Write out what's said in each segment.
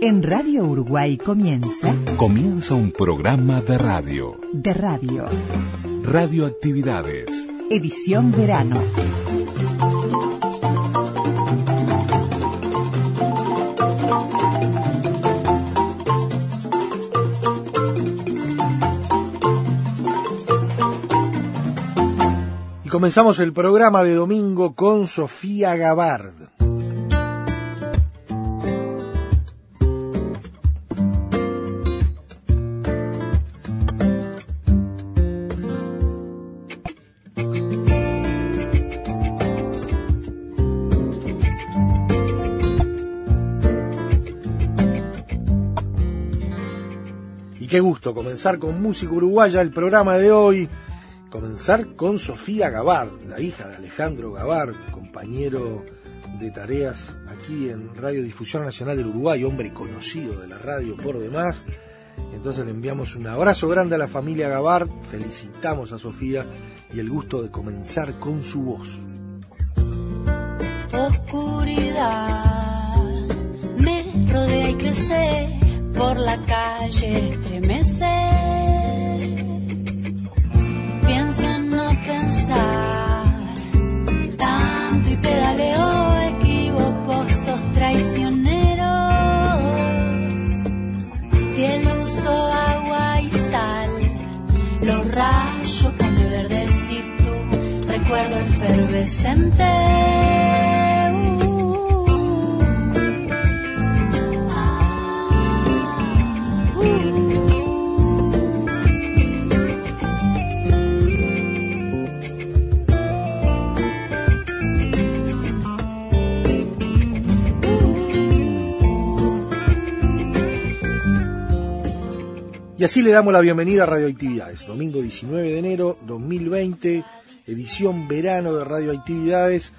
En Radio Uruguay comienza. Comienza un programa de radio. De radio. Radioactividades. Edición verano. Y comenzamos el programa de domingo con Sofía Gabard. Comenzar con música uruguaya el programa de hoy. Comenzar con Sofía Gabard, la hija de Alejandro Gabard, compañero de tareas aquí en Radiodifusión Nacional del Uruguay, hombre conocido de la radio por demás. Entonces le enviamos un abrazo grande a la familia Gabard, felicitamos a Sofía y el gusto de comenzar con su voz. Oscuridad me rodea y crece, por la calle estremece. Pienso en no pensar tanto y pedaleo, esquivo pozos traicioneros. Piel, uso agua y sal, los rayos pone verdes y tú, recuerdo efervescente. Y así le damos la bienvenida a Radioactividades, domingo 19 de enero 2020, edición verano de Radioactividades.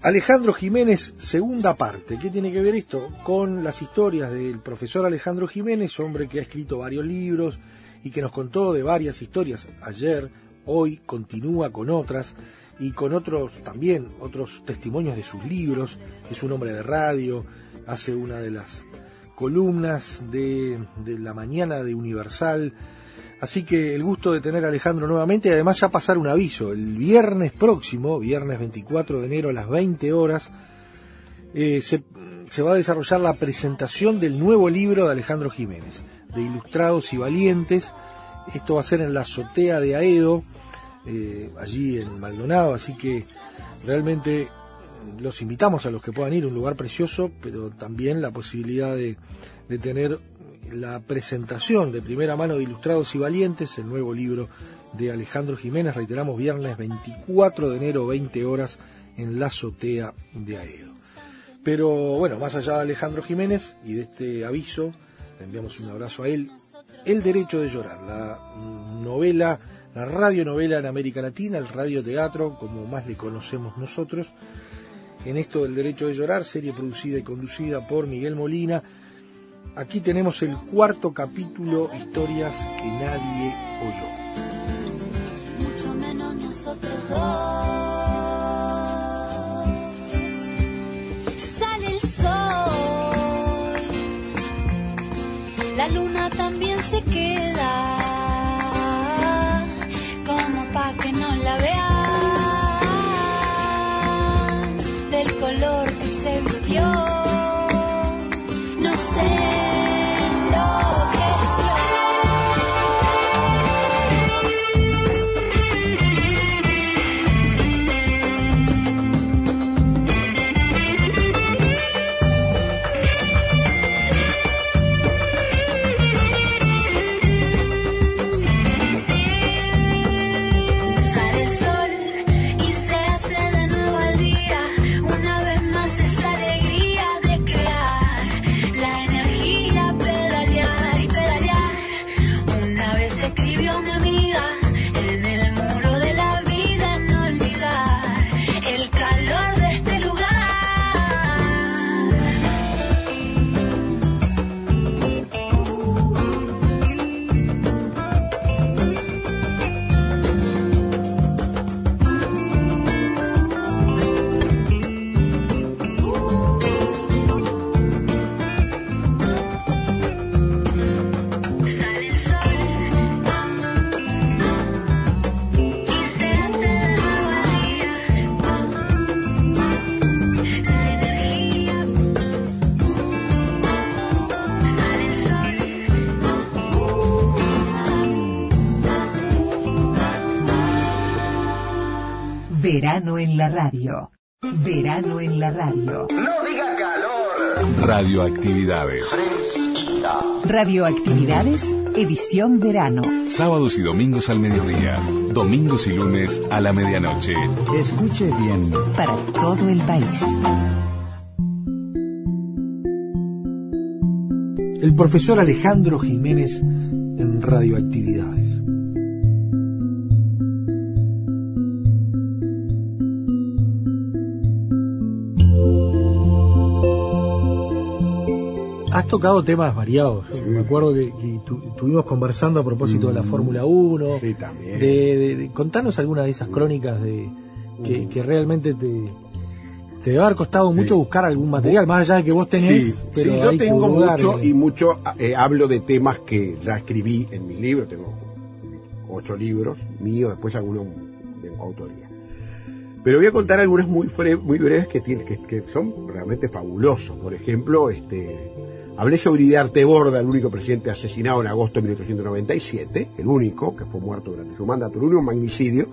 Alejandro Jiménez, segunda parte. ¿Qué tiene que ver esto? Con las historias del profesor Alejandro Jiménez, hombre que ha escrito varios libros y que nos contó de varias historias ayer, hoy continúa con otras y con otros también, otros testimonios de sus libros. Es un hombre de radio, hace una de las columnas de, de, la mañana de Universal. Así que el gusto de tener a Alejandro nuevamente y además ya pasar un aviso. El viernes próximo, viernes 24 de enero a las 20 horas, eh, se, va a desarrollar la presentación del nuevo libro de Alejandro Jiménez, de Ilustrados y Valientes. Esto va a ser en la azotea de Aedo, eh, allí en Maldonado, así que realmente los invitamos a los que puedan ir, un lugar precioso, pero también la posibilidad de, tener la presentación de primera mano de Ilustrados y Valientes, el nuevo libro de Alejandro Jiménez, reiteramos, viernes 24 de enero, 20 horas, en la azotea de Aedo. Pero bueno, más allá de Alejandro Jiménez y de este aviso, le enviamos un abrazo a él. El Derecho de Llorar, la novela, la radionovela en América Latina, el radioteatro, como más le conocemos nosotros, en esto del derecho de llorar, serie producida y conducida por Miguel Molina. Aquí tenemos el cuarto capítulo, historias que nadie oyó. Mucho menos nosotros. Verano en la radio. Verano en la radio. No diga calor. Radioactividades. Radioactividades, edición verano. Sábados y domingos al mediodía. Domingos y lunes a la medianoche. Escuche bien. Para todo el país. El profesor Alejandro Jiménez en Radioactividades. Has tocado temas variados. Me acuerdo que, que tu- estuvimos conversando a propósito de la Fórmula 1. Mm. Sí, también. De, de- de- contanos alguna de esas crónicas de que, que realmente te, te debe haber costado mucho buscar algún material, más allá de que vos tenés, Sí, pero sí, yo tengo mucho y mucho eh, hablo de temas que ya escribí en mis libros, tengo ocho libros míos, después algunos de autoría. Pero voy a contar algunos muy, muy breves que, tienen, que, que son realmente fabulosos. Por ejemplo, este, hablé sobre Idearte Borda, el único presidente asesinado en agosto de 1897, el único que fue muerto durante su mandato, el único magnicidio.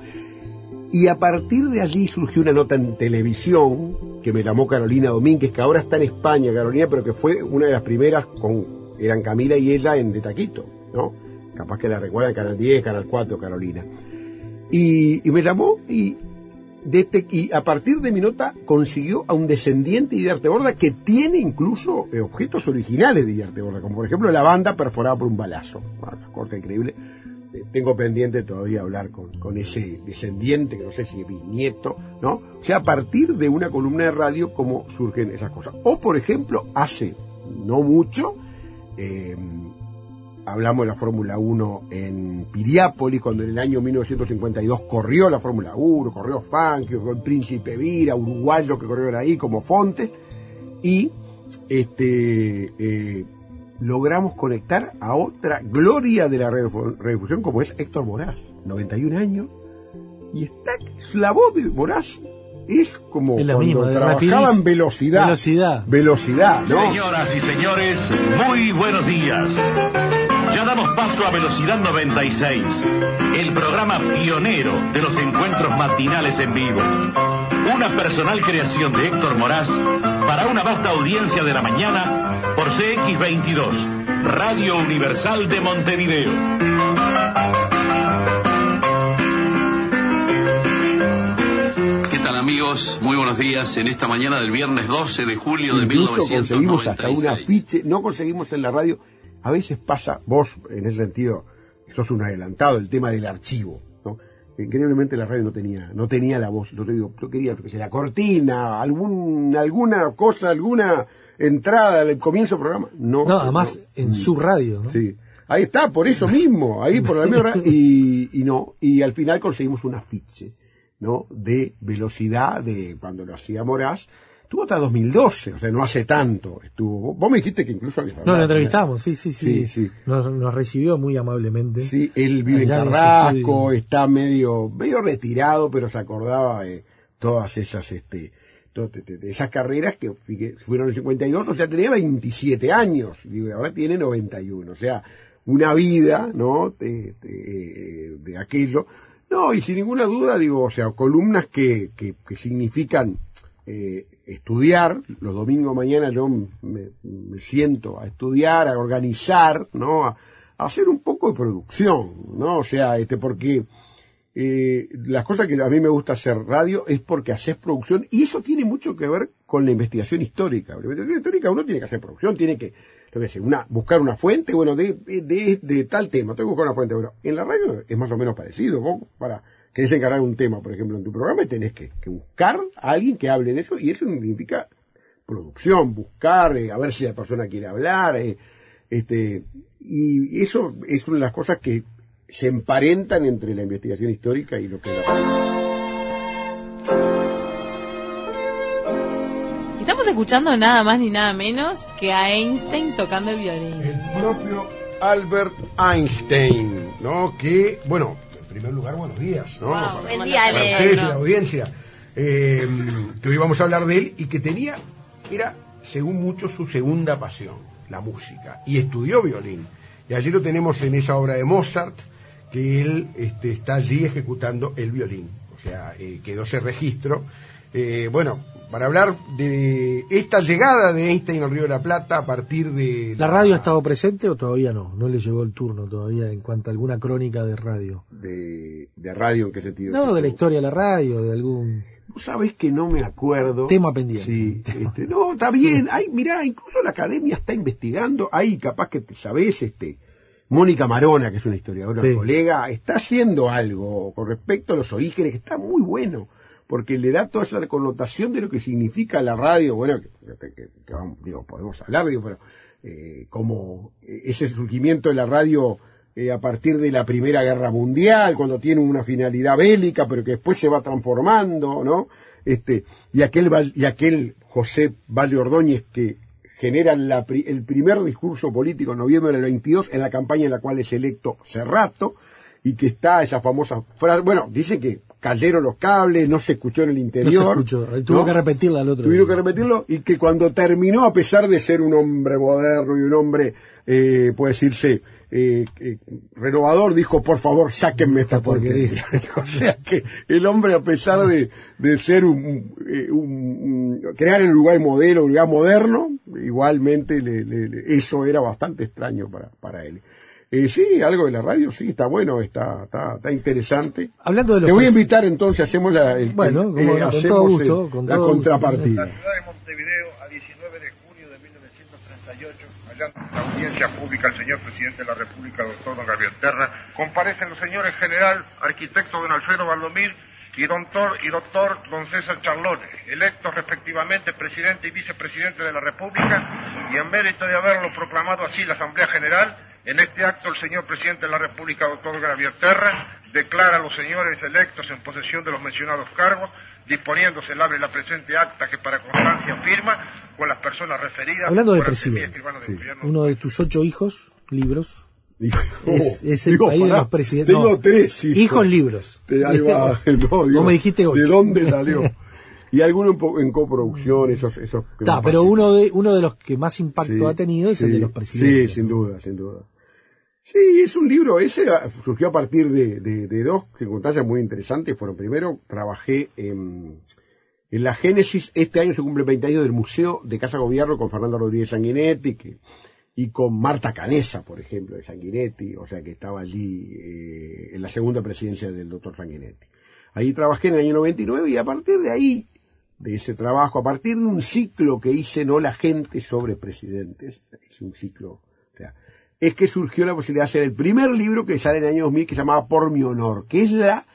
Y a partir de allí surgió una nota en televisión que me llamó Carolina Domínguez, que ahora está en España, Carolina, pero que fue una de las primeras con, eran Camila y ella en De Taquito, ¿no? Capaz que la recuerdan Canal 10, Canal 4, Carolina. Y, y me llamó y, y a partir de mi nota consiguió a un descendiente de Arte Borda que tiene incluso eh, objetos originales de Arte Borda, como por ejemplo la banda perforada por un balazo. Corta increíble. Eh, Tengo pendiente todavía hablar con, con ese descendiente, que no sé si es bisnieto, ¿no? O sea, a partir de una columna de radio, cómo surgen esas cosas. O, por ejemplo, hace no mucho, eh, hablamos de la Fórmula 1 en Piriápolis, cuando en el año 1952 corrió la Fórmula 1, corrió Fangio, con Príncipe Vira, uruguayos que corrieron ahí como Fontes, y este eh, logramos conectar a otra gloria de la radio- radiodifusión como es Héctor Moraz, 91 años, y está la voz de Moraz es como Es la cuando misma, de trabajaba rapidez, en velocidad, velocidad. velocidad, ¿no? Señoras y señores, muy buenos días. Ya damos paso a Velocidad 96, el programa pionero de los encuentros matinales en vivo. Una personal creación de Héctor Moraz para una vasta audiencia de la mañana por CX22, Radio Universal de Montevideo. Amigos? Muy buenos días en esta mañana del viernes 12 de julio de Incluso conseguimos hasta un 1996. afiche, no conseguimos en la radio. A veces pasa, vos en ese sentido, sos un adelantado, el tema del archivo, ¿no? Increíblemente la radio no tenía, no tenía la voz. Yo te digo, yo quería que sea la cortina, algún, alguna cosa, alguna entrada al comienzo del programa. No, No, además no. en su radio, ¿no? Sí. Ahí está, por eso mismo, ahí por la misma y, y no, y al final conseguimos un afiche, ¿no? De velocidad de cuando lo hacía Moraz. Estuvo hasta 2012, o sea, no hace tanto estuvo. Vos me dijiste que incluso habías No, lo entrevistamos, sí, sí, sí. Sí, sí. Nos, nos recibió muy amablemente. Sí, él vive en Allá en ese Carrasco, está medio, medio retirado, pero se acordaba de todas esas, este, de, esas carreras que fueron en el 52, o sea, tenía 27 años, digo, y ahora tiene 91, o sea, una vida, ¿no? De, de- de aquello. No, y sin ninguna duda, digo, o sea, columnas que, que, que significan eh, estudiar, los domingos mañana yo me, me siento a estudiar, a organizar, ¿no? A, hacer un poco de producción, ¿no? O sea, este, porque eh, las cosas que a mí me gusta hacer radio es porque haces producción y eso tiene mucho que ver con la investigación histórica. La investigación histórica uno tiene que hacer producción, tiene que, sé, una, buscar una fuente, bueno, de, de, de tal tema, tengo que buscar una fuente, bueno, en la radio es más o menos parecido, vos para, querés encargar un tema, por ejemplo, en tu programa, tenés que, buscar a alguien que hable de eso y eso significa producción, buscar, eh, a ver si la persona quiere hablar, eh, este, y eso es una de las cosas que se emparentan entre la investigación histórica y lo que es la escuchando nada más ni nada menos que a Einstein tocando el violín. el propio Albert Einstein, ¿no? Que, bueno, en primer lugar, buenos días, ¿no? Wow, Para- día, para ustedes y la audiencia, eh, que hoy vamos a hablar de él y que tenía, era, según muchos, su segunda pasión, la música, y estudió violín. Y allí lo tenemos en esa obra de Mozart, que él este, está allí ejecutando el violín. O sea, eh, quedó ese registro. Eh, bueno, para hablar de esta llegada de Einstein al Río de la Plata a partir de... ¿La radio ha estado presente o todavía no? No le llegó el turno todavía en cuanto a alguna crónica de radio. De, de radio, ¿en qué sentido? No, de la historia de la radio, de algún... Vos sabés que no me acuerdo. Tema pendiente. Sí, este, no, está bien. Hay, mirá, incluso la academia está investigando. Ahí, capaz que te sabés, este, Mónica Marona, que es una historiadora Sí. colega, está haciendo algo con respecto a los orígenes que está muy bueno, porque le da toda esa connotación de lo que significa la radio. Bueno, digo, podemos hablar, digo, pero eh, como ese surgimiento de la radio eh, a partir de la Primera Guerra Mundial, cuando tiene una finalidad bélica, pero que después se va transformando, ¿no? Este, y aquel, y aquel José Valle Ordóñez que genera el primer discurso político en noviembre del 22 en la campaña en la cual es electo Cerrato y que está esa famosa frase, bueno, dice que cayeron los cables, no se escuchó en el No se interior. escuchó, tuvo ¿no? que repetirla al otro Tuvieron día. que repetirlo y que cuando terminó, a pesar de ser un hombre moderno y un hombre, eh, puede decirse, eh, eh, renovador, dijo, por favor, sáquenme esta porquería. o sea que el hombre, a pesar de, de ser un, eh, un- un- crear el Uruguay modelo, Uruguay moderno, igualmente le- le- le- eso era bastante extraño para, para él. Eh, sí, algo de la radio, sí, está bueno, está, está, está interesante. Hablando de los Te voy a invitar entonces, hacemos la, el- Bueno, eh, con hacemos todo gusto, con la todo gusto. contrapartida. ciudad de Montevideo a 19 de junio de 1938, allá en la audiencia pública el señor presidente de la República, doctor don Gabriel Terra, comparecen los señores general, arquitecto don Alfredo Valdomir y doctor, y doctor don César Charlone, electos respectivamente presidente y vicepresidente de la República, y en mérito de haberlo proclamado así la Asamblea General, en este acto el señor presidente de la República, doctor Gabriel Terra, declara a los señores electos en posesión de los mencionados cargos, disponiéndose el abre la presente acta que para constancia firma con las personas referidas. Hablando de presidente, sí. Uno de tus ocho hijos, libros, es, es el digo, país de los presidentes. Tengo no, tres hijos. hijos libros. Te- ahí va, no, digo, Vos me dijiste ocho. ¿De dónde salió? Y alguno en, en coproducción, esos... esos me pero uno de, uno de los que más impacto Sí, ha tenido es el de los presidentes. Sí, sin duda, sin duda. Sí, es un libro, ese surgió a partir de, de- dos circunstancias muy interesantes. Fueron, primero, trabajé en, la génesis, este año se cumple 20 años del Museo de Casa Gobierno con Fernando Rodríguez Sanguinetti que- y con Marta Canesa, por ejemplo, de Sanguinetti, o sea que estaba allí eh, en la segunda presidencia del doctor Sanguinetti. Ahí trabajé en el año 99 y a partir de ahí, de ese trabajo, a partir de un ciclo que hice No la gente sobre presidentes, es un ciclo, es que surgió la posibilidad de hacer el primer libro que sale en el año 2000 que se llamaba Por mi honor, que es la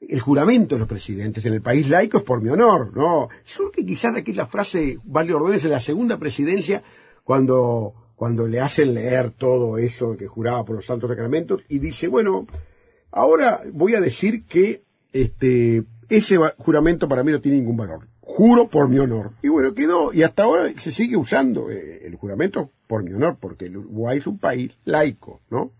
el juramento de los presidentes en el país laico es por mi honor, ¿no? Surge quizás de aquí la frase Valle Ordóñez en la segunda presidencia cuando, cuando le hacen leer todo eso que juraba por los santos sacramentos y dice, bueno, ahora voy a decir que este ese juramento para mí no tiene ningún valor. Juro por mi honor. Y bueno, quedó, y hasta ahora se sigue usando eh, el juramento por mi honor, porque el Uruguay es un país laico, ¿no?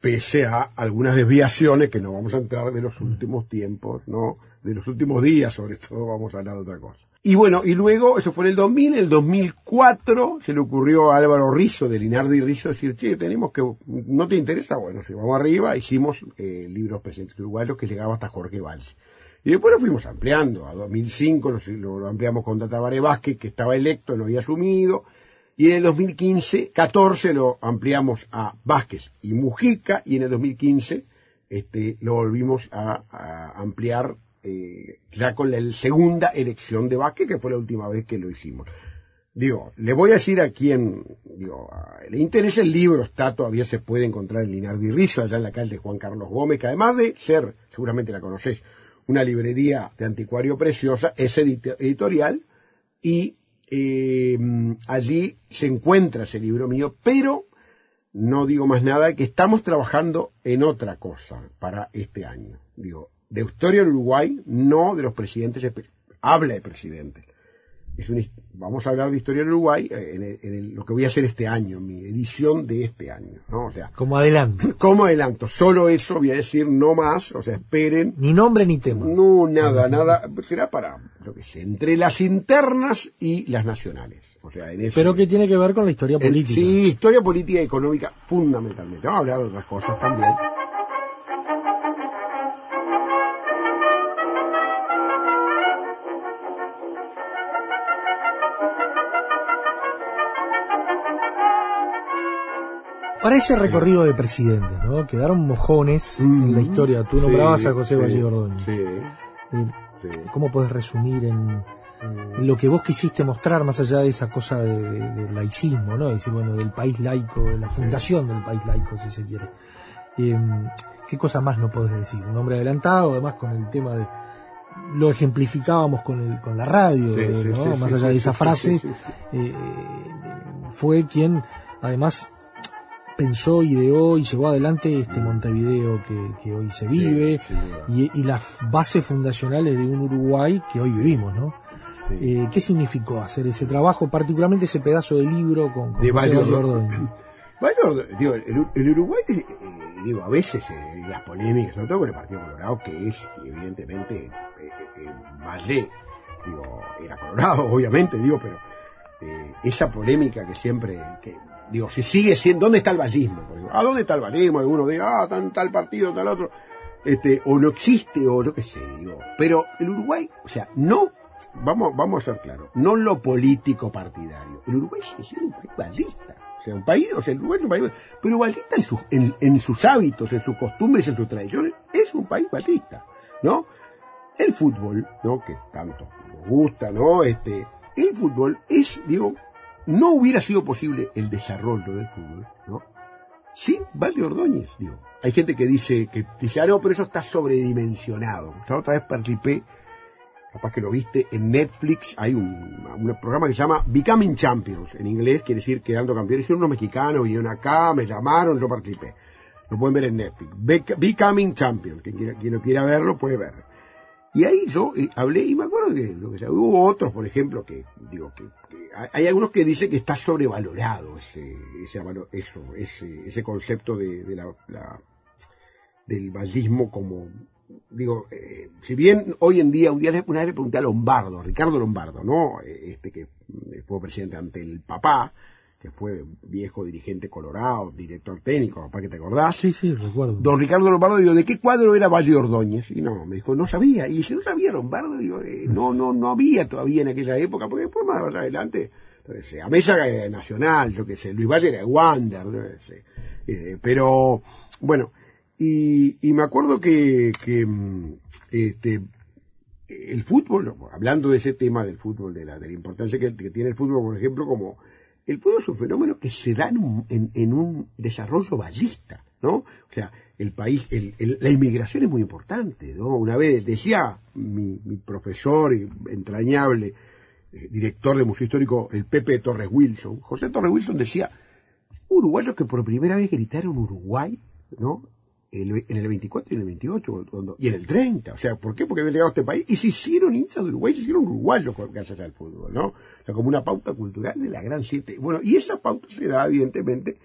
pese a algunas desviaciones que no vamos a entrar de los últimos tiempos, ¿no? De los últimos días, sobre todo, vamos a hablar de otra cosa. Y bueno, y luego, eso fue en el 2000, en el 2004 se le ocurrió a Álvaro Rizzo, de Linardi Rizzo, decir, che, tenemos que, ¿no te interesa? Bueno, si vamos arriba, hicimos eh, libros presentes uruguayos que llegaba hasta Jorge Valls. Y después lo fuimos ampliando, a 2005 lo, lo- lo ampliamos con Tata Bare Vázquez, que estaba electo, no había asumido, y en el 2015, 14 lo ampliamos a Vázquez y Mujica, y en el 2015 este, lo volvimos a, ampliar eh, ya con la segunda elección de Vázquez, que fue la última vez que lo hicimos. Digo, le voy a decir a quien digo, le interesa el libro, está todavía se puede encontrar en Linardi Rizzo, allá en la calle Juan Carlos Gómez, que además de ser, seguramente la conocés, una librería de anticuario preciosa, es edit- editorial, y eh, allí se encuentra ese libro mío, pero no digo más nada, que estamos trabajando en otra cosa para este año. Digo, de historia del Uruguay, no de los presidentes, habla de presidentes. Es una vamos a hablar de historia del Uruguay eh, en, el- en el- lo que voy a hacer este año, mi edición de este año, ¿no? O sea, Como adelante. como adelanto, solo eso voy a decir, no más, o sea, esperen, Ni nombre ni tema. no, nada, nada, será para, lo que sé, entre las internas y las nacionales. O sea, en ese, Pero que tiene que ver con la historia en- política. sí, historia política y económica fundamentalmente. Vamos a hablar de otras cosas también. Para ese recorrido de presidentes, ¿no? Quedaron mojones en la historia. Tú nombrabas Sí, a José sí, Valle Ordóñez. Sí, Eh, sí. ¿Cómo puedes resumir en, en lo que vos quisiste mostrar más allá de esa cosa de, de- del laicismo, ¿no? Es decir, bueno, del país laico, de la fundación del país laico, si se quiere. Eh, ¿Qué cosa más no podés decir? Un hombre adelantado, además con el tema de... Lo ejemplificábamos con, el, con la radio, Sí, sí, ¿no? sí, más allá de esa frase, eh, fue quien además pensó, ideó y llevó adelante este Montevideo que, que hoy se vive Sí, y, y las bases fundacionales de un Uruguay que hoy vivimos, ¿no? Sí. Eh, ¿Qué significó hacer ese trabajo, particularmente ese pedazo de libro con, con de Ordóñez. Digo, el, el Uruguay, eh, digo, a veces eh, las polémicas, sobre todo con el Partido Colorado, que es evidentemente Valle, digo, era Colorado, obviamente, digo, pero esa polémica que siempre, que, digo, si sigue siendo, ¿dónde está el vallismo? ¿A dónde está el vallismo? Alguno diga, ah, tal partido, tal otro, este, o no existe, o lo que sé, digo. Pero el Uruguay, o sea, no, vamos, vamos a ser claros, no lo político partidario. El Uruguay sigue siendo un país ballista. O sea, un país, o sea, el Uruguay es un país, pero ballista en sus, en, en sus hábitos, en sus costumbres, en sus tradiciones, es un país ballista, ¿no? El fútbol, ¿no? Que tanto nos gusta, ¿no? Este, el fútbol es, digo, no hubiera sido posible el desarrollo del fútbol, ¿no? Sin Valle Ordóñez, digo. Hay gente que dice, que dice, ah, no, pero eso está sobredimensionado. Otra vez participé, capaz que lo viste, en Netflix hay un, programa que se llama Becoming Champions, en inglés quiere decir quedando campeones. Hicieron unos mexicanos, vinieron acá, me llamaron, yo participé. Lo pueden ver en Netflix. Bec- Becoming Champions, quien, quiera, quien quiera verlo puede verlo. Y ahí yo eh, hablé, y me acuerdo que, lo sea, hubo otros, por ejemplo, que digo que, hay- algunos que dicen que está sobrevalorado ese, ese eso, ese, ese concepto de, la, del vallismo como digo, eh, si bien hoy en día, un día una vez le pregunté a Lombardo, Ricardo Lombardo, ¿no? Eh, Este que eh, fue presidente ante el papá, que fue viejo dirigente colorado, director técnico, papá que te acordás. Sí, sí, recuerdo. Don Ricardo Lombardo, digo, ¿de qué cuadro era Valle Ordóñez? Y no, me dijo, no sabía. Y si no sabía Lombardo, digo, eh, no, no, no había todavía en aquella época, porque después más adelante, entonces, a Mesa era de Nacional, yo qué sé, Luis Valle era de Wander, no sé. Eh, pero, bueno, y, y me acuerdo que, que mm, este, el fútbol, hablando de ese tema del fútbol, de la, de la importancia que, que tiene el fútbol, por ejemplo, como el fútbol es un fenómeno que se da en un, desarrollo ballista, ¿no? O sea, el país, la inmigración es muy importante, ¿no? Una vez decía mi, mi profesor entrañable, eh, director de Museo Histórico, el Pepe Torres Wilson, José Torres Wilson decía, uruguayos que por primera vez gritaron Uruguay, ¿no? En el 24 y en el 28, cuando- y en el 30. O sea, ¿por qué? Porque habían llegado a este país y se hicieron hinchas de Uruguay, se hicieron uruguayos gracias al fútbol, ¿no? O sea, como una pauta cultural de la gran siete. Bueno, y esa pauta se da, evidentemente,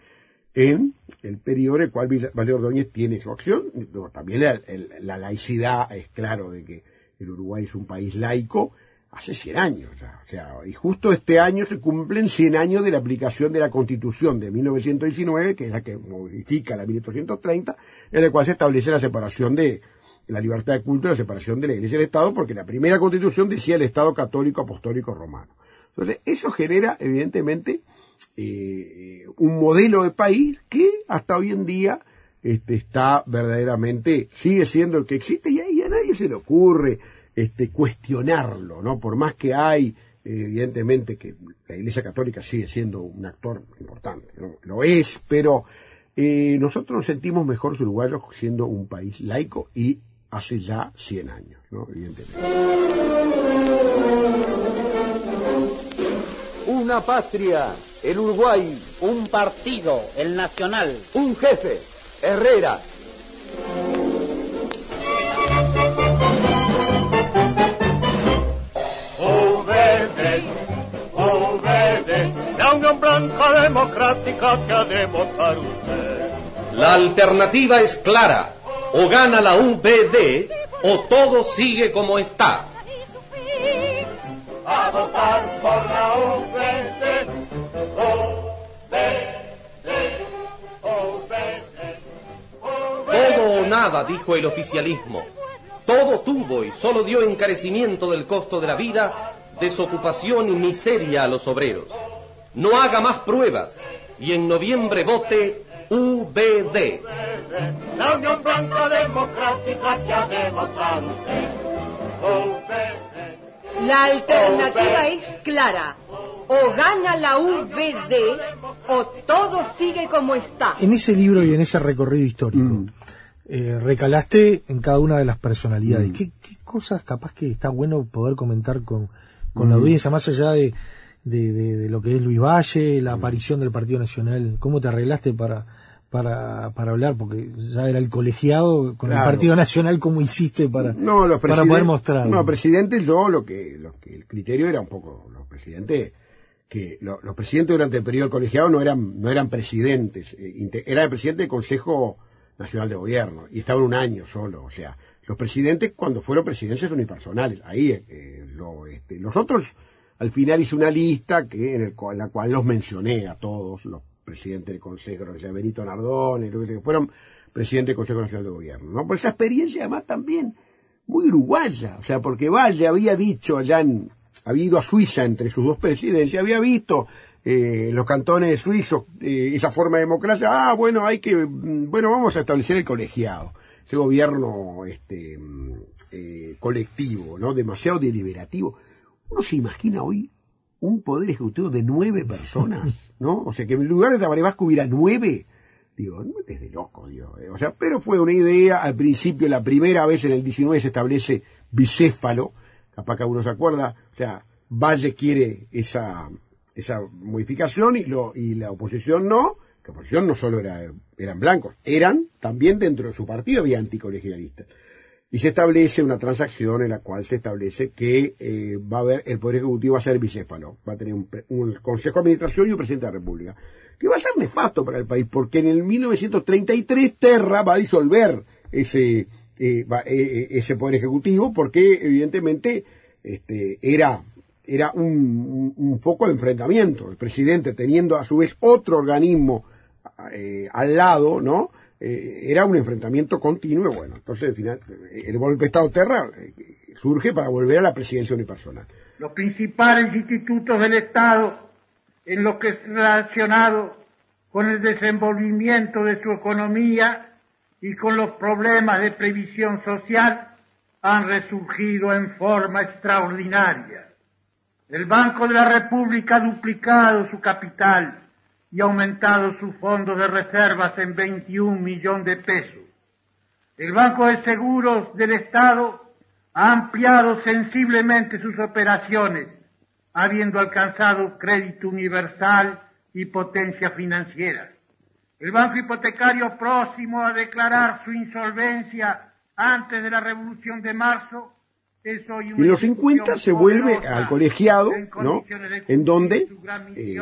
en el periodo en el cual Valle Ordóñez tiene su acción. También la, el- la laicidad es claro de que el Uruguay es un país laico hace 100 años. O sea, y justo este año se cumplen 100 años de la aplicación de la Constitución de 1919, que es la que modifica la 1830, en la cual se establece la separación de la libertad de culto y la separación de la Iglesia y el Estado, porque la primera Constitución decía el Estado católico apostólico romano. Entonces, eso genera, evidentemente, eh, un modelo de país que hasta hoy en día este, está verdaderamente, sigue siendo el que existe y ahí a nadie se le ocurre este, cuestionarlo, ¿no? Por más que hay, evidentemente, que la Iglesia Católica sigue siendo un actor importante, ¿no? Lo es, pero eh, nosotros nos sentimos mejor los uruguayos siendo un país laico y hace ya 100 años, ¿no? Evidentemente. Una patria, el Uruguay. Un partido, el Nacional. Un jefe, Herrera. Blanca Democrática que ha de votar usted. La alternativa es clara. O gana la UBD o todo sigue como está. A votar por la UBD, Todo o nada, dijo el oficialismo. Todo tuvo y solo dio encarecimiento del costo de la vida, desocupación y miseria a los obreros. No haga más pruebas. y en noviembre vote UBD. La Unión Blanca Democrática que ha demostrado usted. La alternativa es clara. O gana la UBD o todo sigue como está. En ese libro y en ese recorrido histórico, eh, recalaste en cada una de las personalidades. Mm. ¿Qué, qué cosas capaz que está bueno poder comentar con, con la Mm. audiencia, más allá de, de, de- de lo que es Luis Valle, la aparición del Partido Nacional? ¿Cómo te arreglaste para, para, para hablar? Porque ya era el colegiado con el. Partido Nacional, ¿cómo hiciste para, No, los para poder mostrar? No, presidentes, yo lo que, lo que el criterio era un poco, los presidentes, que lo- los presidentes durante el periodo del colegiado no eran, no eran presidentes, eh, era el presidente del Consejo Nacional de Gobierno, y estaba un año solo, o sea, los presidentes cuando fueron presidencias unipersonales, ahí, eh, lo, este, los otros, al final hice una lista que, en, el, la cual los mencioné a todos, los presidentes del Consejo, o sea, Benito Nardone, lo que sea, que fueron presidentes del Consejo Nacional de Gobierno, ¿no? Por esa experiencia además también, muy uruguaya, o sea, porque Valle había dicho allá en, había ido a Suiza entre sus dos presidencias, había visto eh, los cantones suizos eh, esa forma de democracia, ah, bueno, hay que, mm, bueno, vamos a establecer el colegiado, ese gobierno este mm, eh, colectivo, ¿no? Demasiado deliberativo. Uno se imagina hoy un poder ejecutivo de nueve personas, ¿no? O sea, que en lugar de Tabaré Vasco hubiera nueve, digo, no de loco, digo, eh, o sea, pero fue una idea, al principio, la primera vez en el 19 se establece bicéfalo, capaz que uno se acuerda, o sea, Valle quiere esa, esa modificación y, lo, y la oposición no, la oposición no solo era, eran blancos, eran también dentro de su partido había anticolegialistas. Y se establece una transacción en la cual se establece que eh, va a haber, el Poder Ejecutivo va a ser bicéfalo, va a tener un, Consejo de Administración y un Presidente de la República, que va a ser nefasto para el país, porque en el 1933 Terra va a disolver ese, eh, eh, ese Poder Ejecutivo, porque evidentemente este, era, era un, foco de enfrentamiento. El presidente teniendo a su vez otro organismo al lado, ¿no? Eh, era un enfrentamiento continuo bueno, entonces al final el golpe de Estado Terra eh, surge para volver a la presidencia unipersonal. los principales institutos del Estado en lo que es relacionado con el desenvolvimiento de su economía y con los problemas de previsión social han resurgido en forma extraordinaria. El Banco de la República ha duplicado su capital y aumentado sus fondos de reservas en 21 millones de pesos. El Banco de Seguros del Estado ha ampliado sensiblemente sus operaciones, habiendo alcanzado crédito universal y potencia financiera. El Banco Hipotecario próximo a declarar su insolvencia antes de la Revolución de Marzo en los 50 se vuelve al colegiado, ¿no? En donde eh,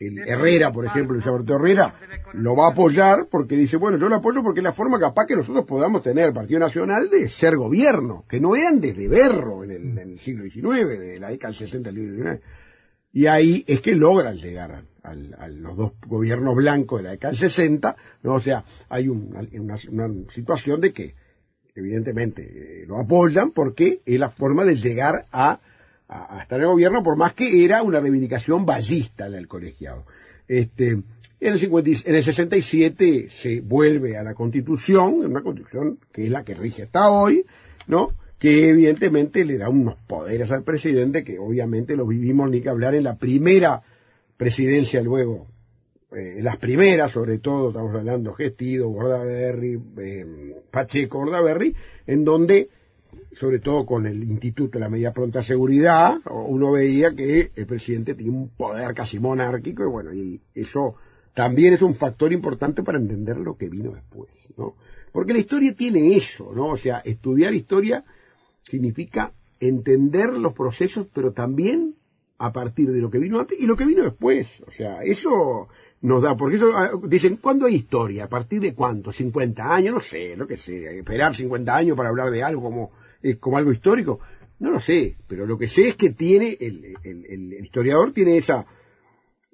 el Herrera, por ejemplo, Luis Alberto Herrera, lo va a apoyar porque dice, bueno, yo lo apoyo porque es la forma capaz que nosotros podamos tener Partido Nacional de ser gobierno, que no eran desde Berro en el, en el siglo XIX, de la década del 60 al siglo XIX. Y ahí es que logran llegar al- a los dos gobiernos blancos de la década del 60, ¿no? O sea, hay un- una, una situación de que evidentemente eh, lo apoyan porque es la forma de llegar a, estar en el gobierno, por más que era una reivindicación ballista la del colegiado. Este, en el, 50 y- en el 67 se vuelve a la constitución, una constitución que es la que rige hasta hoy, ¿no? que evidentemente le da unos poderes al presidente que obviamente lo vivimos ni que hablar en la primera presidencia luego eh, las primeras, sobre todo, estamos hablando Gestido, Gordaberry, eh, Pacheco, Gordaberry, en donde, sobre todo con el Instituto de la Media Pronta Seguridad, uno veía que el presidente tenía un poder casi monárquico, y bueno, y eso también es un factor importante para entender lo que vino después, ¿no? Porque la historia tiene eso, ¿no? O sea, estudiar historia significa entender los procesos, pero también a partir de lo que vino antes y lo que vino después. O sea, eso nos da, porque eso ah, dicen, ¿cuándo hay historia? ¿A partir de cuánto? ¿50 años? No sé, lo que sé, esperar 50 años para hablar de algo como, eh, como algo histórico. No lo sé, pero lo que sé es que tiene, el, el- historiador tiene esa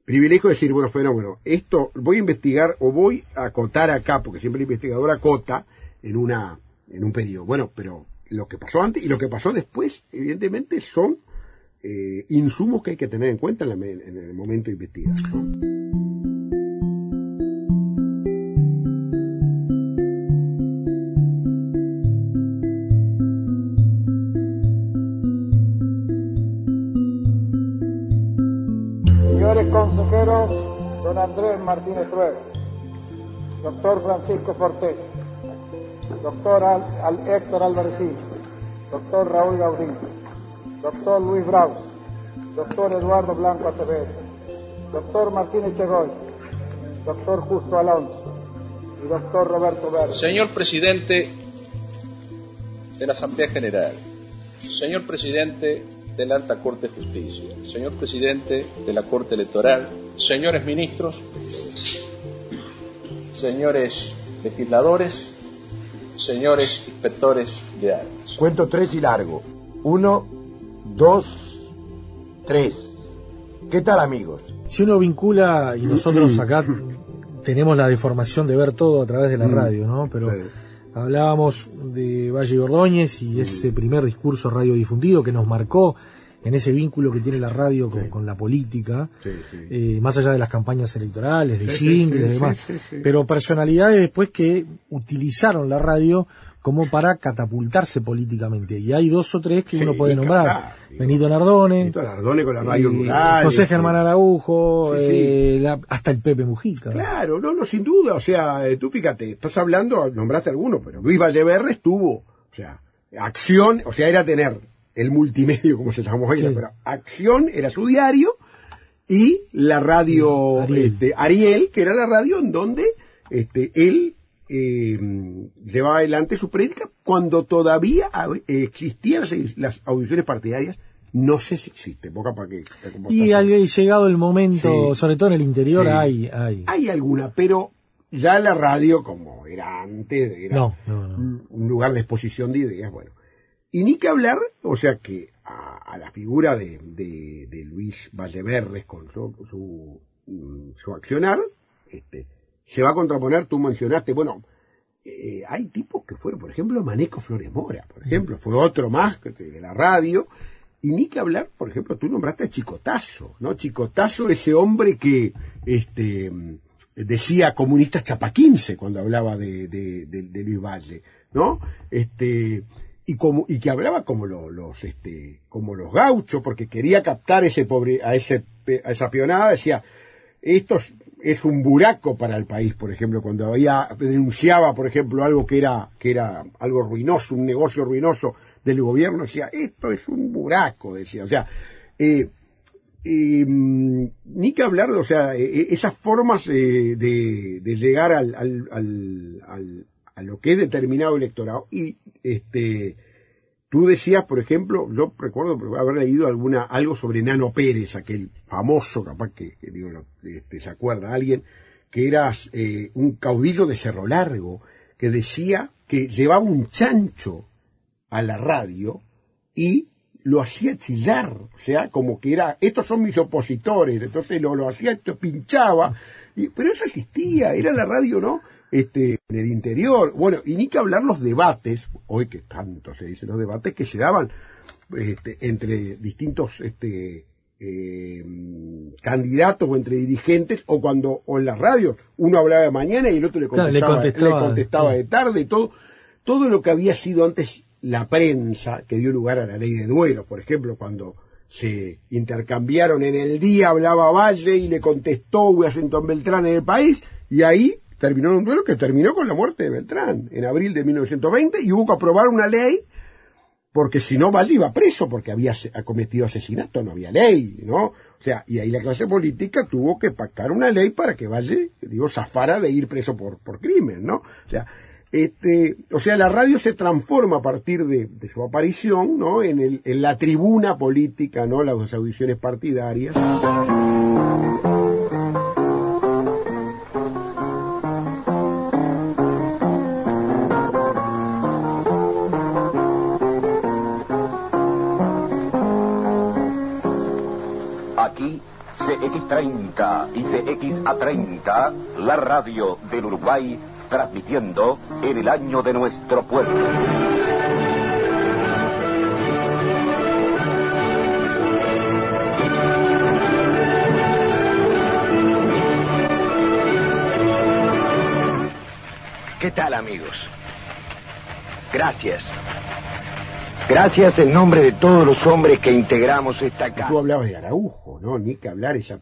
privilegio de decir, bueno, fenómeno, esto voy a investigar o voy a acotar acá, porque siempre el investigador acota en una, en un periodo. Bueno, pero lo que pasó antes y lo que pasó después, evidentemente, son eh, insumos que hay que tener en cuenta en, la en el momento de investigar. Don Andrés Martínez Trueba, doctor Francisco Cortés, doctor Al- Al- Héctor Alvarezín, doctor Raúl Gaudín, doctor Luis Braus, doctor Eduardo Blanco Acevedo, doctor Martínez Chegoy, doctor Justo Alonso y doctor Roberto Verde. Señor presidente de la Asamblea General, señor presidente de la Alta Corte de Justicia, señor presidente de la Corte Electoral, señores ministros, señores legisladores, señores inspectores de armas. Cuento tres y largo. Uno, dos, tres. ¿Qué tal amigos? Si uno vincula, y nosotros acá tenemos la deformación de ver todo a través de la Mm. radio, ¿no? Pero hablábamos de Valle Ordóñez y ese primer discurso radiodifundido que nos marcó en ese vínculo que tiene la radio con, con la política, eh, más allá de las campañas electorales, de sí, y demás, pero personalidades después que utilizaron la radio como para catapultarse políticamente. Y hay dos o tres que Sí, uno puede nombrar. Benito Nardone, Benito Nardone con la radio eh, rural, José. Germán Araujo, Sí, sí. eh, la- hasta el Pepe Mujica. Claro, no, no, sin duda. O sea, eh, tú fíjate, estás hablando, nombraste alguno, pero Luis Valdeverre estuvo, o sea, acción, o sea, era tener el multimedio, como se llamó Sí. pero acción era su diario y la radio Ariel. Este, Ariel, que era la radio en donde este, él eh, llevaba adelante su prédica cuando todavía existían las, las audiciones partidarias. No sé si existe, boca para que Y al llegado el momento, Sí. sobre todo en el interior, Sí. hay, hay. Hay alguna, pero ya la radio, como era antes, era No, no, no. un- lugar de exposición de ideas, bueno. Y ni que hablar, o sea que a, a la figura de, de, de Luis Valleverres con su, su, mm, su accionar, este, se va a contraponer, tú mencionaste, bueno, eh, hay tipos que fueron, por ejemplo, Maneco Flores Mora, por ejemplo, fue otro más de la radio, y ni que hablar, por ejemplo, tú nombraste a Chicotazo, ¿no? Chicotazo, ese hombre que, este, decía comunista chapaquince cuando hablaba de, de, de- de Luis Valle, ¿no? Este, y como, y que hablaba como lo- los, este, como los gauchos, porque quería captar ese pobre, a ese, a esa peonada, decía, esto es, un buraco para el país, por ejemplo, cuando había, denunciaba, por ejemplo, algo que era, que era algo ruinoso, un negocio ruinoso del gobierno, decía, esto es un buraco, decía, o sea, eh, eh, ni que hablar, o sea, eh, eh, esas formas eh, de, de llegar al, al, al, al- a lo que es determinado electorado. Y este, tú decías, por ejemplo, yo recuerdo haber leído alguna algo sobre Nano Pérez, aquel famoso, capaz que, digo, no, este, se acuerda alguien, que era eh, un caudillo de Cerro Largo, que decía que llevaba un chancho a la radio y lo hacía chillar, o sea, como que era, estos son mis opositores, entonces lo, lo hacía, esto pinchaba, y, pero eso existía, era la radio, ¿no? Este, en el interior, bueno, y ni que hablar los debates, hoy que tanto se dicen los debates que se daban este, entre distintos este, eh, candidatos o entre dirigentes, o cuando, o en las radios, uno hablaba de mañana y el otro le Claro, le contestaba, contestaba, le contestaba sí. de tarde y todo, todo lo que había sido antes la prensa, que dio lugar a la ley de duelo, por ejemplo, cuando se intercambiaron en el día, hablaba Valle y le contestó Washington Beltrán en el país, y ahí terminó en un duelo que terminó con la muerte de Beltrán en abril de 1920 y hubo que aprobar una ley porque si no Valle iba preso porque había cometido asesinato, no había ley, ¿no? O sea, y ahí la clase política tuvo que pactar una ley para que Valle, digo, zafara de ir preso por, por crimen, ¿no? O sea, este, o sea, la radio se transforma a partir de, de su aparición, ¿no? En, el, en la tribuna política, ¿no? Las audiciones partidarias. CX30 y CXA30, la radio del Uruguay, transmitiendo en el año de nuestro pueblo. ¿Qué tal amigos? Gracias. Gracias en nombre de todos los hombres que integramos esta casa. Tú hablabas de Araujo, ¿no? Ni que hablar esa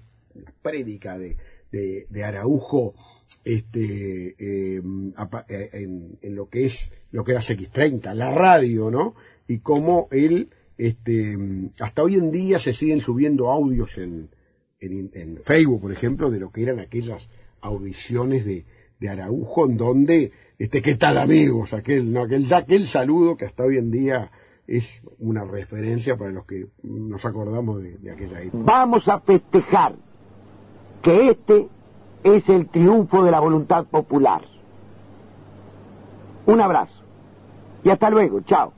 prédica de, de, Araujo este, eh, eh, en, en lo que es lo que era CX30, la radio, ¿no? Y cómo él, este, hasta hoy en día se siguen subiendo audios en, en, en Facebook, por ejemplo, de lo que eran aquellas audiciones de, de Araujo, en donde, este, ¿qué tal amigos? Aquel, ¿no? aquel, aquel saludo que hasta hoy en día es una referencia para los que nos acordamos de, de aquella época. Vamos a festejar que este es el triunfo de la voluntad popular. Un abrazo. Y hasta luego. Chao.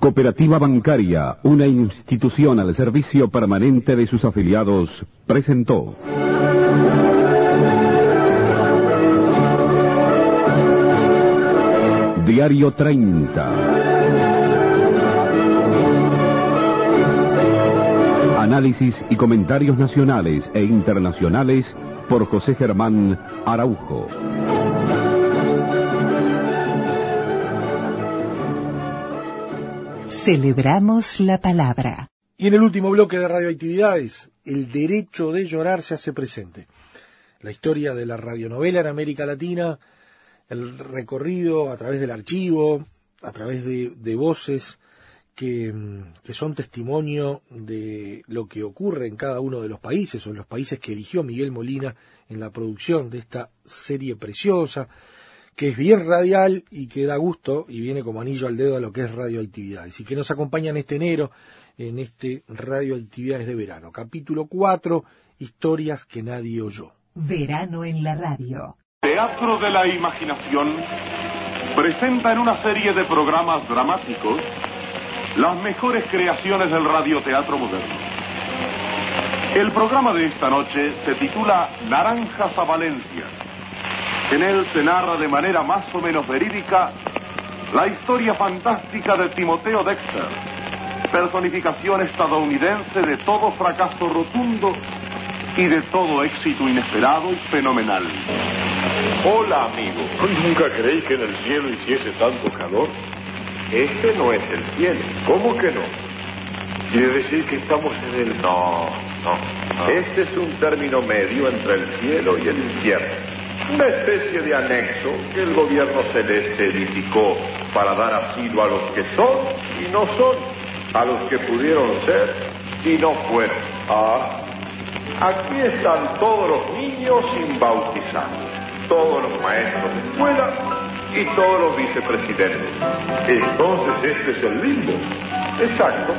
Cooperativa Bancaria, una institución al servicio permanente de sus afiliados, presentó. Diario 30. Análisis y comentarios nacionales e internacionales por José Germán Araujo. Celebramos la palabra. Y en el último bloque de radioactividades, el derecho de llorar se hace presente. La historia de la radionovela en América Latina, el recorrido a través del archivo, a través de, de voces que, mm, que son testimonio de lo que ocurre en cada uno de los países o en los países que eligió Miguel Molina en la producción de esta serie preciosa, que es bien radial y que da gusto y viene como anillo al dedo a lo que es radioactividades y que nos acompañan este enero en este radioactividades de verano. Capítulo 4, historias que nadie oyó. Verano en la radio. Teatro de la Imaginación presenta en una serie de programas dramáticos las mejores creaciones del radioteatro moderno. El programa de esta noche se titula Naranjas a Valencia. En él se narra de manera más o menos verídica la historia fantástica de Timoteo Dexter, personificación estadounidense de todo fracaso rotundo y de todo éxito inesperado y fenomenal. Hola, amigo. Nunca creí que en el cielo hiciese tanto calor. Este no es el cielo. ¿Cómo que no? Quiere decir que estamos en el... No, no. Este es un término medio entre el cielo y el infierno. Una especie de anexo que el gobierno celeste edificó para dar asilo a los que son y no son, a los que pudieron ser y no fueron. Ah, aquí están todos los niños sin bautizar, todos los maestros de escuela y todos los vicepresidentes. Entonces este es el limbo. Exacto.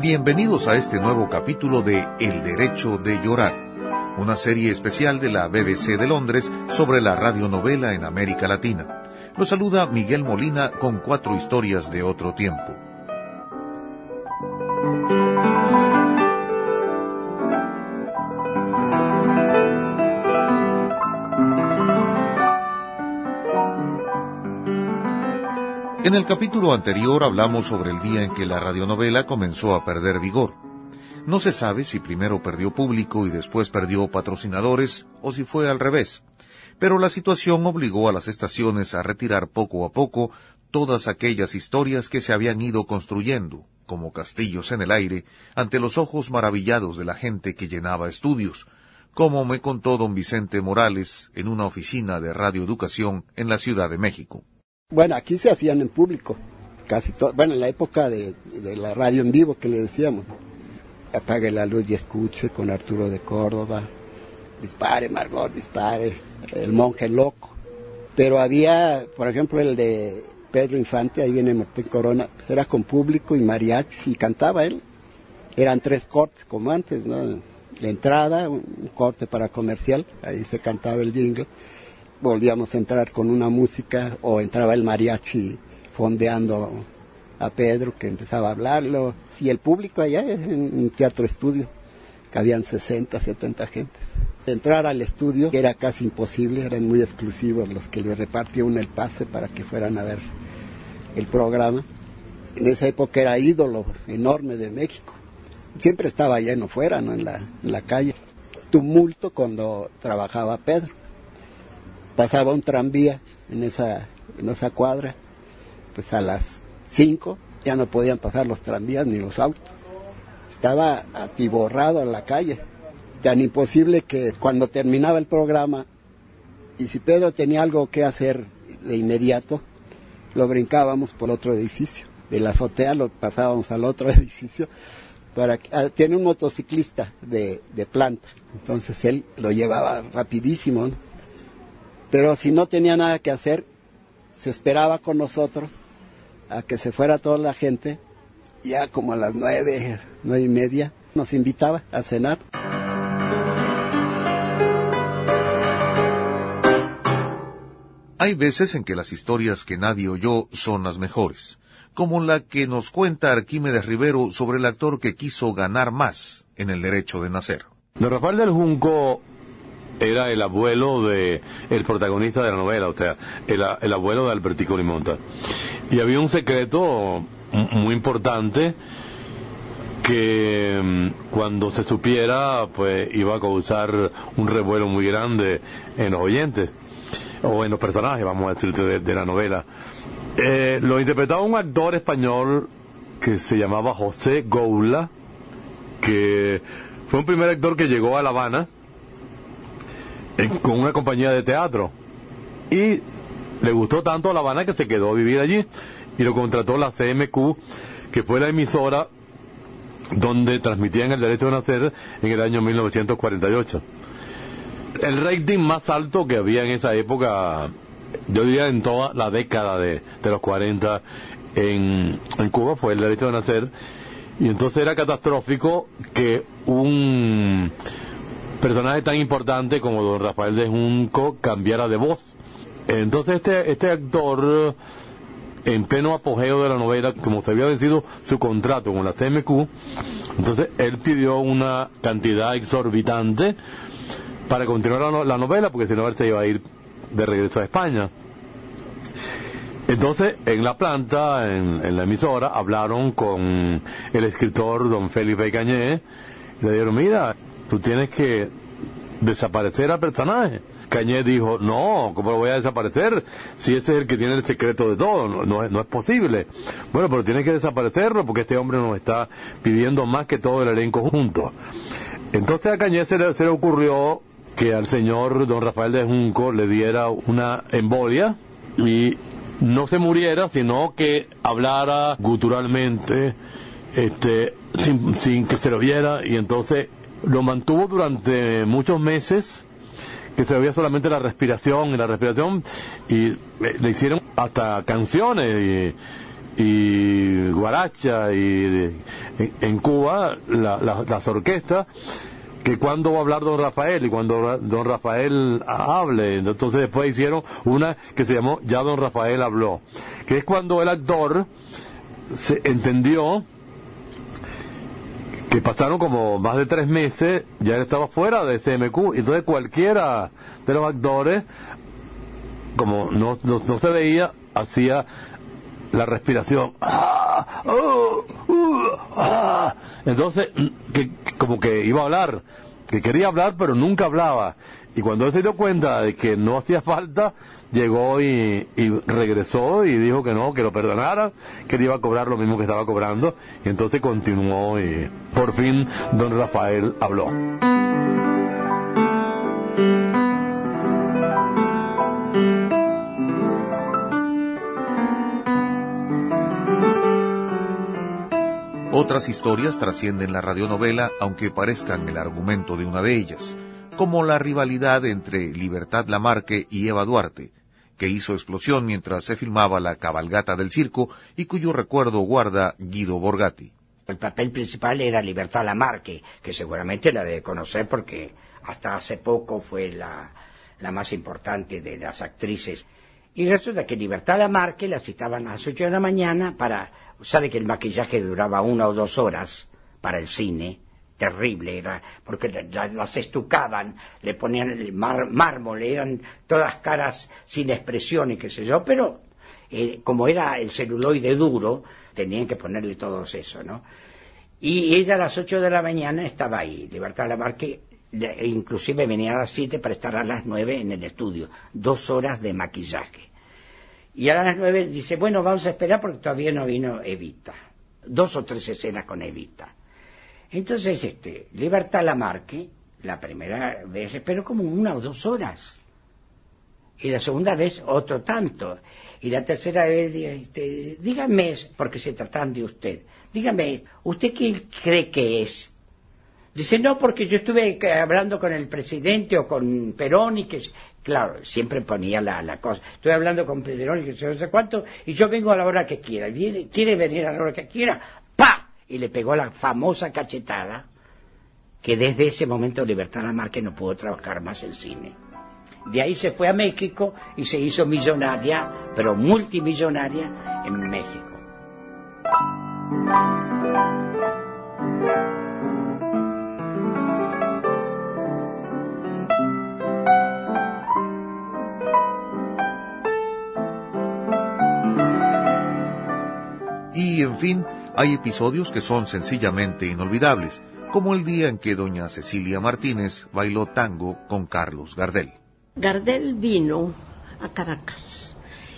Bienvenidos a este nuevo capítulo de El Derecho de Llorar, una serie especial de la BBC de Londres sobre la radionovela en América Latina. Los saluda Miguel Molina con cuatro historias de otro tiempo. En el capítulo anterior hablamos sobre el día en que la radionovela comenzó a perder vigor. No se sabe si primero perdió público y después perdió patrocinadores o si fue al revés, pero la situación obligó a las estaciones a retirar poco a poco todas aquellas historias que se habían ido construyendo, como castillos en el aire, ante los ojos maravillados de la gente que llenaba estudios, como me contó don Vicente Morales en una oficina de radioeducación en la Ciudad de México. Bueno, aquí se hacían en público, casi todo. Bueno, en la época de, de, la radio en vivo que le decíamos. Apague la luz y escuche con Arturo de Córdoba. Dispare, Margot, dispare. El monje loco. Pero había, por ejemplo, el de Pedro Infante, ahí viene Martín Corona, pues era con público y mariachi y cantaba él. Eran tres cortes como antes, ¿no? La entrada, un corte para comercial, ahí se cantaba el jingle volvíamos a entrar con una música o entraba el mariachi fondeando a Pedro que empezaba a hablarlo y el público allá en un teatro estudio que habían 60, 70 gentes. Entrar al estudio era casi imposible, eran muy exclusivos los que le repartía uno el pase para que fueran a ver el programa. En esa época era ídolo enorme de México. Siempre estaba lleno fuera, ¿no? En la, en la calle. tumulto cuando trabajaba Pedro. Pasaba un tranvía en esa, en esa cuadra, pues a las 5 ya no podían pasar los tranvías ni los autos. Estaba atiborrado en la calle, tan imposible que cuando terminaba el programa, y si Pedro tenía algo que hacer de inmediato, lo brincábamos por otro edificio. De la azotea lo pasábamos al otro edificio. Para, ah, tiene un motociclista de, de planta, entonces él lo llevaba rapidísimo. ¿no? Pero si no tenía nada que hacer, se esperaba con nosotros a que se fuera toda la gente, ya como a las nueve, nueve y media, nos invitaba a cenar. Hay veces en que las historias que nadie oyó son las mejores, como la que nos cuenta Arquímedes Rivero sobre el actor que quiso ganar más en el derecho de nacer. Don Rafael del Junco era el abuelo de el protagonista de la novela, o sea, el, el abuelo de Albertico Limonta. Y había un secreto muy importante que mm, cuando se supiera, pues iba a causar un revuelo muy grande en los oyentes o en los personajes, vamos a decir, de, la novela. Eh, lo interpretaba un actor español que se llamaba José Goula, que fue un primer actor que llegó a La Habana con una compañía de teatro y le gustó tanto a La Habana que se quedó a vivir allí y lo contrató la CMQ, que fue la emisora donde transmitían el derecho de nacer en el año 1948 el rating más alto que había en esa época, yo diría en toda la década de, los 40 en, en Cuba, fue el derecho de nacer. Y entonces era catastrófico que un personaje tan importante como don Rafael de Junco cambiara de voz. Entonces este, este actor, en pleno apogeo de la novela, como se había vencido su contrato con la CMQ, entonces él pidió una cantidad exorbitante para continuar la, novela, porque si no él se iba a ir de regreso a España. Entonces, en la planta, en, la emisora, hablaron con el escritor don Felipe Cañé, y le dijeron, mira, tú tienes que desaparecer al personaje. Cañé dijo, no, ¿cómo lo voy a desaparecer? Si ese es el que tiene el secreto de todo, no, no, es, posible. Bueno, pero tiene que desaparecerlo porque este hombre nos está pidiendo más que todo el elenco junto. Entonces a Cañé se le ocurrió que al señor don Rafael de Junco le diera una embolia y no se muriera, sino que hablara guturalmente, este, sin, que se lo viera, y entonces lo mantuvo durante muchos meses, que se oía solamente la respiración y la respiración, y le hicieron hasta canciones y, guaracha, y en, Cuba las orquestas que cuando va a hablar don Rafael y cuando don Rafael hable. Entonces después hicieron una que se llamó Ya don Rafael habló, que es cuando el actor se entendió que pasaron como más de tres meses, ya él estaba fuera de CMQ, entonces cualquiera de los actores, como no, no, se veía, hacía la respiración. ¡Ah! ¡Oh! ¡Uh! ¡Ah! Entonces, que, como que iba a hablar, que quería hablar, pero nunca hablaba. Y cuando él se dio cuenta de que no hacía falta, llegó y, regresó y dijo que no, que lo perdonara, que él iba a cobrar lo mismo que estaba cobrando. Y entonces continuó y por fin don Rafael habló. Otras historias trascienden la radionovela, aunque parezcan el argumento de una de ellas, como la rivalidad entre Libertad Lamarque y Eva Duarte, que hizo explosión mientras se filmaba la cabalgata del circo y cuyo recuerdo guarda Guido Borgatti. El papel principal era Libertad Lamarque, que seguramente la de conocer porque hasta hace poco fue la, la más importante de las actrices. Y resulta que Libertad Lamarque la citaban a las ocho de la mañana para sabe que el maquillaje duraba una o dos horas para el cine, terrible era, porque las estucaban, le ponían el mármol, eran todas caras sin expresión y qué sé yo, pero eh, como era el celuloide duro, tenían que ponerle todo eso, ¿no? Y ella a las ocho de la mañana estaba ahí, Libertad Lamarque, inclusive venía a las 7 para estar a las 9 en el estudio, dos horas de maquillaje. Y a las 9 dice, bueno, vamos a esperar porque todavía no vino Evita. Dos o tres escenas con Evita. Entonces, este, Libertad Lamarque, la primera vez esperó como una o dos horas. Y la segunda vez otro tanto. Y la tercera vez, este, dígame, porque se tratan de usted, dígame, ¿usted quién cree que es? Dice, no, porque yo estuve hablando con el presidente o con Perón y que... Claro, siempre ponía la, la cosa. Estoy hablando con y que no sé cuánto, y yo vengo a la hora que quiera. Viene, quiere venir a la hora que quiera, ¡pa! Y le pegó la famosa cachetada que desde ese momento Libertad Lamarque no pudo trabajar más en cine. De ahí se fue a México y se hizo millonaria, pero multimillonaria, en México. Y, en fin, hay episodios que son sencillamente inolvidables, como el día en que doña Cecilia Martínez bailó tango con Carlos Gardel. Gardel vino a Caracas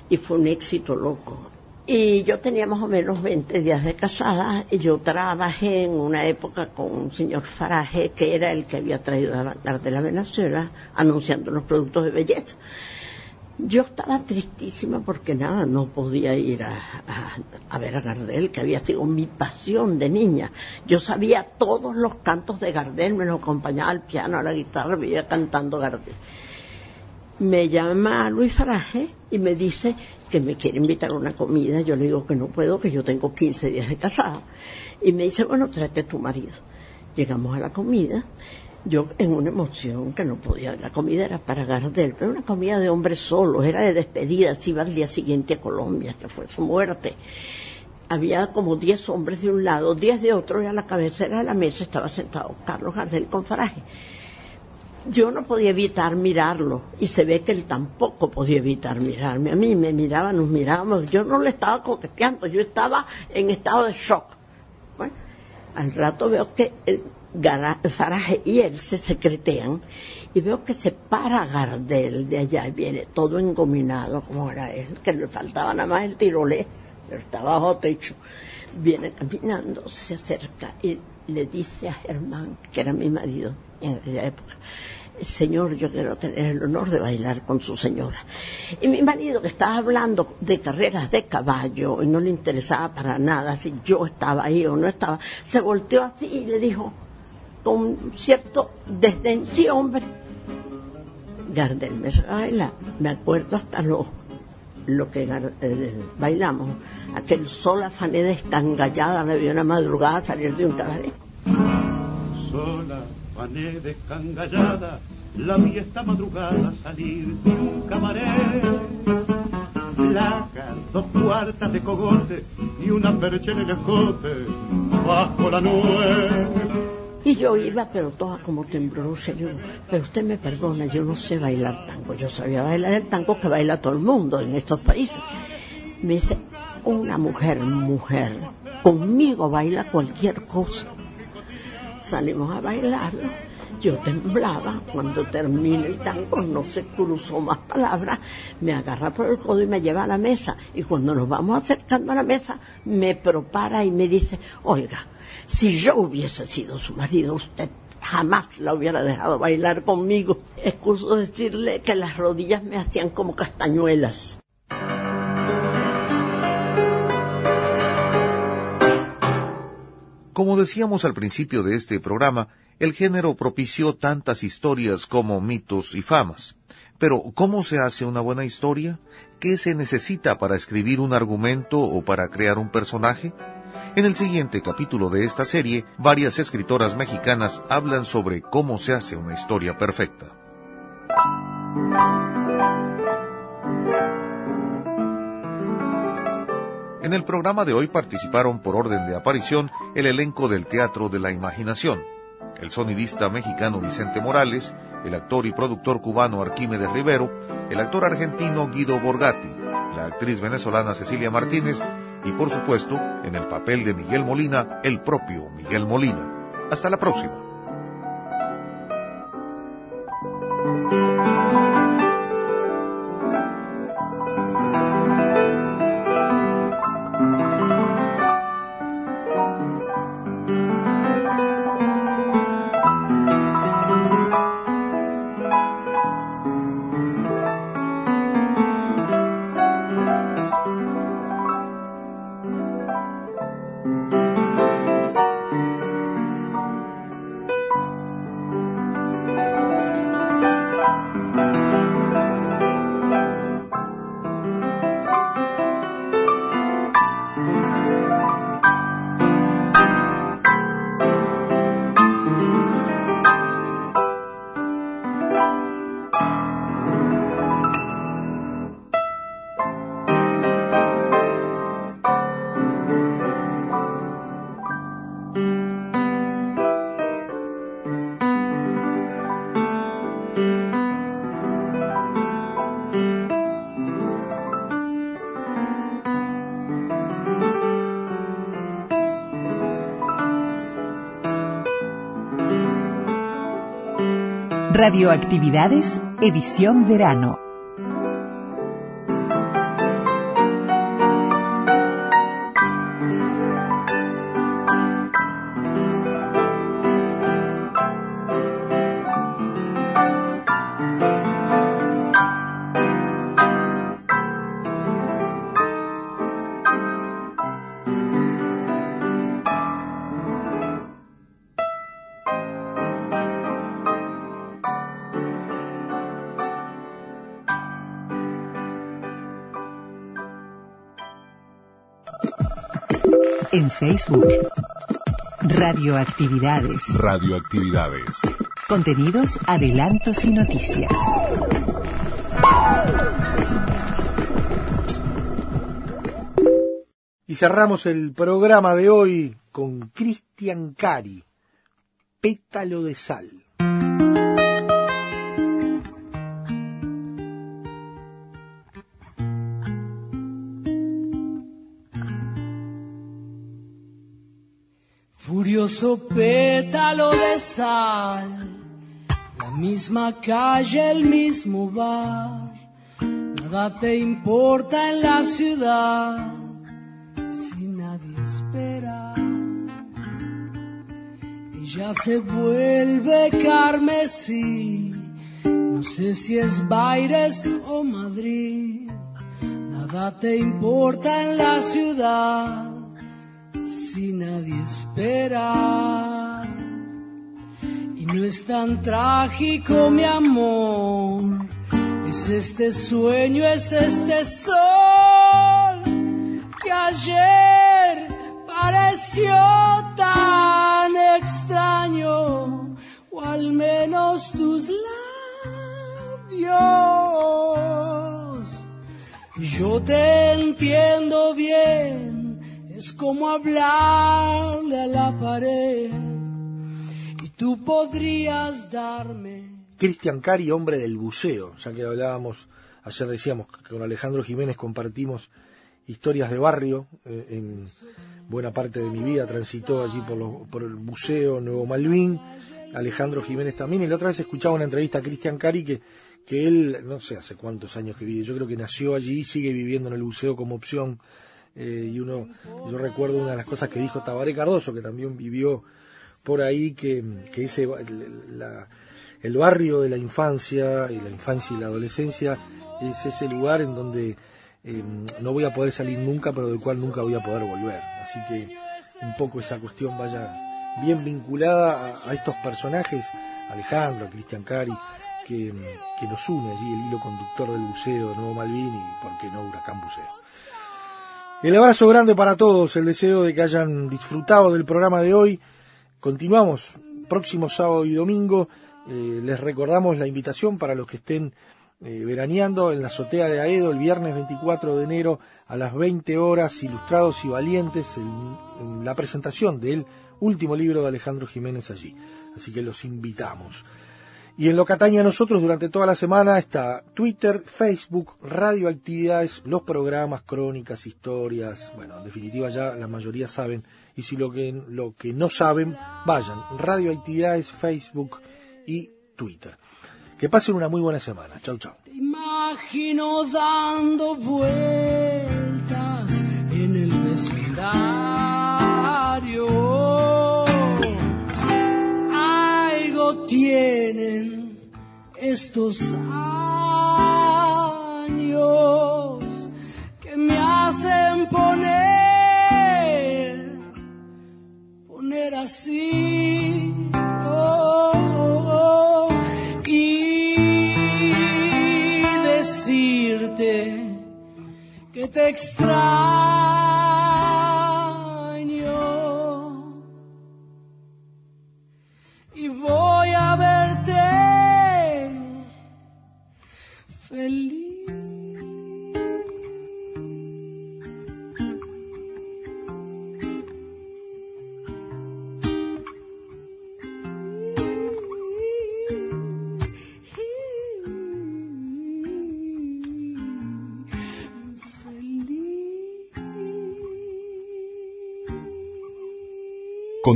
y fue un éxito loco. Y yo tenía más o menos 20 días de casada y yo trabajé en una época con un señor Faraje que era el que había traído a Gardel a Venezuela anunciando los productos de belleza. Yo estaba tristísima porque nada, no podía ir a, a, ver a Gardel, que había sido mi pasión de niña. Yo sabía todos los cantos de Gardel, me lo acompañaba al piano, a la guitarra, veía cantando Gardel. Me llama Luis Faraje y me dice que me quiere invitar a una comida. Yo le digo que no puedo, que yo tengo 15 días de casada. Y me dice, bueno, tráete a tu marido. Llegamos a la comida yo en una emoción que no podía, la comida era para Gardel, pero una comida de hombres solos, era de despedida, se iba al día siguiente a Colombia, que fue su muerte. Había como 10 hombres de un lado, 10 de otro, y a la cabecera de la mesa estaba sentado Carlos Gardel con Faraje. Yo no podía evitar mirarlo, y se ve que él tampoco podía evitar mirarme. A mí me miraban, nos mirábamos, yo no le estaba coqueteando, yo estaba en estado de shock. Al rato veo que Faraje y él se secretean y veo que se para Gardel de allá y viene todo engominado como era él, que le faltaba nada más el tirolé, pero estaba bajo techo. Viene caminando, se acerca y le dice a Germán, que era mi marido en aquella época, Señor, yo quiero tener el honor de bailar con su señora. Y mi marido, que estaba hablando de carreras de caballo y no le interesaba para nada si yo estaba ahí o no estaba, se volteó así y le dijo, con cierto desdén, sí hombre, Gardel me baila, me acuerdo hasta lo, lo que eh, bailamos, aquel sol afané de estangallada, me vio una madrugada salir de un cabaret. Afané de estangallada, la vi esta madrugada salir de un cabaret. Placas, dos cuartas de cogote y una percha en el escote, bajo la nube. Y yo iba, pero toda como temblorosa. Yo, pero usted me perdona, yo no sé bailar tango. Yo sabía bailar el tango que baila todo el mundo en estos países. Me dice, una mujer, mujer, conmigo baila cualquier cosa. Salimos a bailarlo. Yo temblaba. Cuando termina el tango, no se cruzó más palabras. Me agarra por el codo y me lleva a la mesa. Y cuando nos vamos acercando a la mesa, me propara y me dice, oiga, si yo hubiese sido su marido, usted jamás la hubiera dejado bailar conmigo. Excuso decirle que las rodillas me hacían como castañuelas. Como decíamos al principio de este programa, el género propició tantas historias como mitos y famas. Pero, ¿cómo se hace una buena historia? ¿Qué se necesita para escribir un argumento o para crear un personaje? En el siguiente capítulo de esta serie, varias escritoras mexicanas hablan sobre cómo se hace una historia perfecta. En el programa de hoy participaron por orden de aparición el elenco del Teatro de la Imaginación, el sonidista mexicano Vicente Morales, el actor y productor cubano Arquímedes Rivero, el actor argentino Guido Borgatti, la actriz venezolana Cecilia Martínez y por supuesto, en el papel de Miguel Molina, el propio Miguel Molina. Hasta la próxima. Radioactividades, edición verano. Facebook. Radioactividades. Radioactividades. Contenidos, adelantos y noticias. Y cerramos el programa de hoy con Cristian Cari, Pétalo de Sal. Pétalo de sal, la misma calle, el mismo bar, nada te importa en la ciudad si nadie espera. Ella se vuelve carmesí, no sé si es Baires o Madrid, nada te importa en la ciudad si nadie espera. Y no es tan trágico, mi amor. Es este sueño, es este sol que ayer pareció tan extraño, o al menos tus labios. Yo te entiendo bien es como hablarle a la pared. Y tú podrías darme. Cristian Cari, hombre del buceo, ya que hablábamos, ayer decíamos que con Alejandro Jiménez compartimos historias de barrio, eh, en buena parte de mi vida transitó allí por, por el buceo Nuevo Malvin, Alejandro Jiménez también, y la otra vez escuchaba una entrevista a Cristian Cari que, que él, no sé hace cuántos años que vive, yo creo que nació allí y sigue viviendo en el buceo como opción eh, y uno, yo recuerdo una de las cosas que dijo Tabaré Cardoso, que también vivió por ahí, que, que ese, la, el barrio de la infancia, y la infancia y la adolescencia, es ese lugar en donde eh, no voy a poder salir nunca, pero del cual nunca voy a poder volver. Así que un poco esa cuestión vaya bien vinculada a, estos personajes, Alejandro, Cristian Cari, que, que, nos une allí el hilo conductor del buceo de Nuevo Malvin y, por qué no, Huracán Buceo. El abrazo grande para todos, el deseo de que hayan disfrutado del programa de hoy. Continuamos próximo sábado y domingo. Eh, les recordamos la invitación para los que estén eh, veraneando en la azotea de Aedo el viernes 24 de enero a las 20 horas, Ilustrados y Valientes, en, en la presentación del último libro de Alejandro Jiménez allí. Así que los invitamos. Y en lo que atañe a nosotros durante toda la semana está Twitter, Facebook, radioactividades, los programas, crónicas, historias. Bueno, en definitiva ya la mayoría saben. Y si lo que, lo que no saben, vayan. Radioactividades, Facebook y Twitter. Que pasen una muy buena semana. Chau, chau. Imagino dando vueltas en el vecindario. Estos años que me hacen poner, poner así. oh, y decirte que te extraño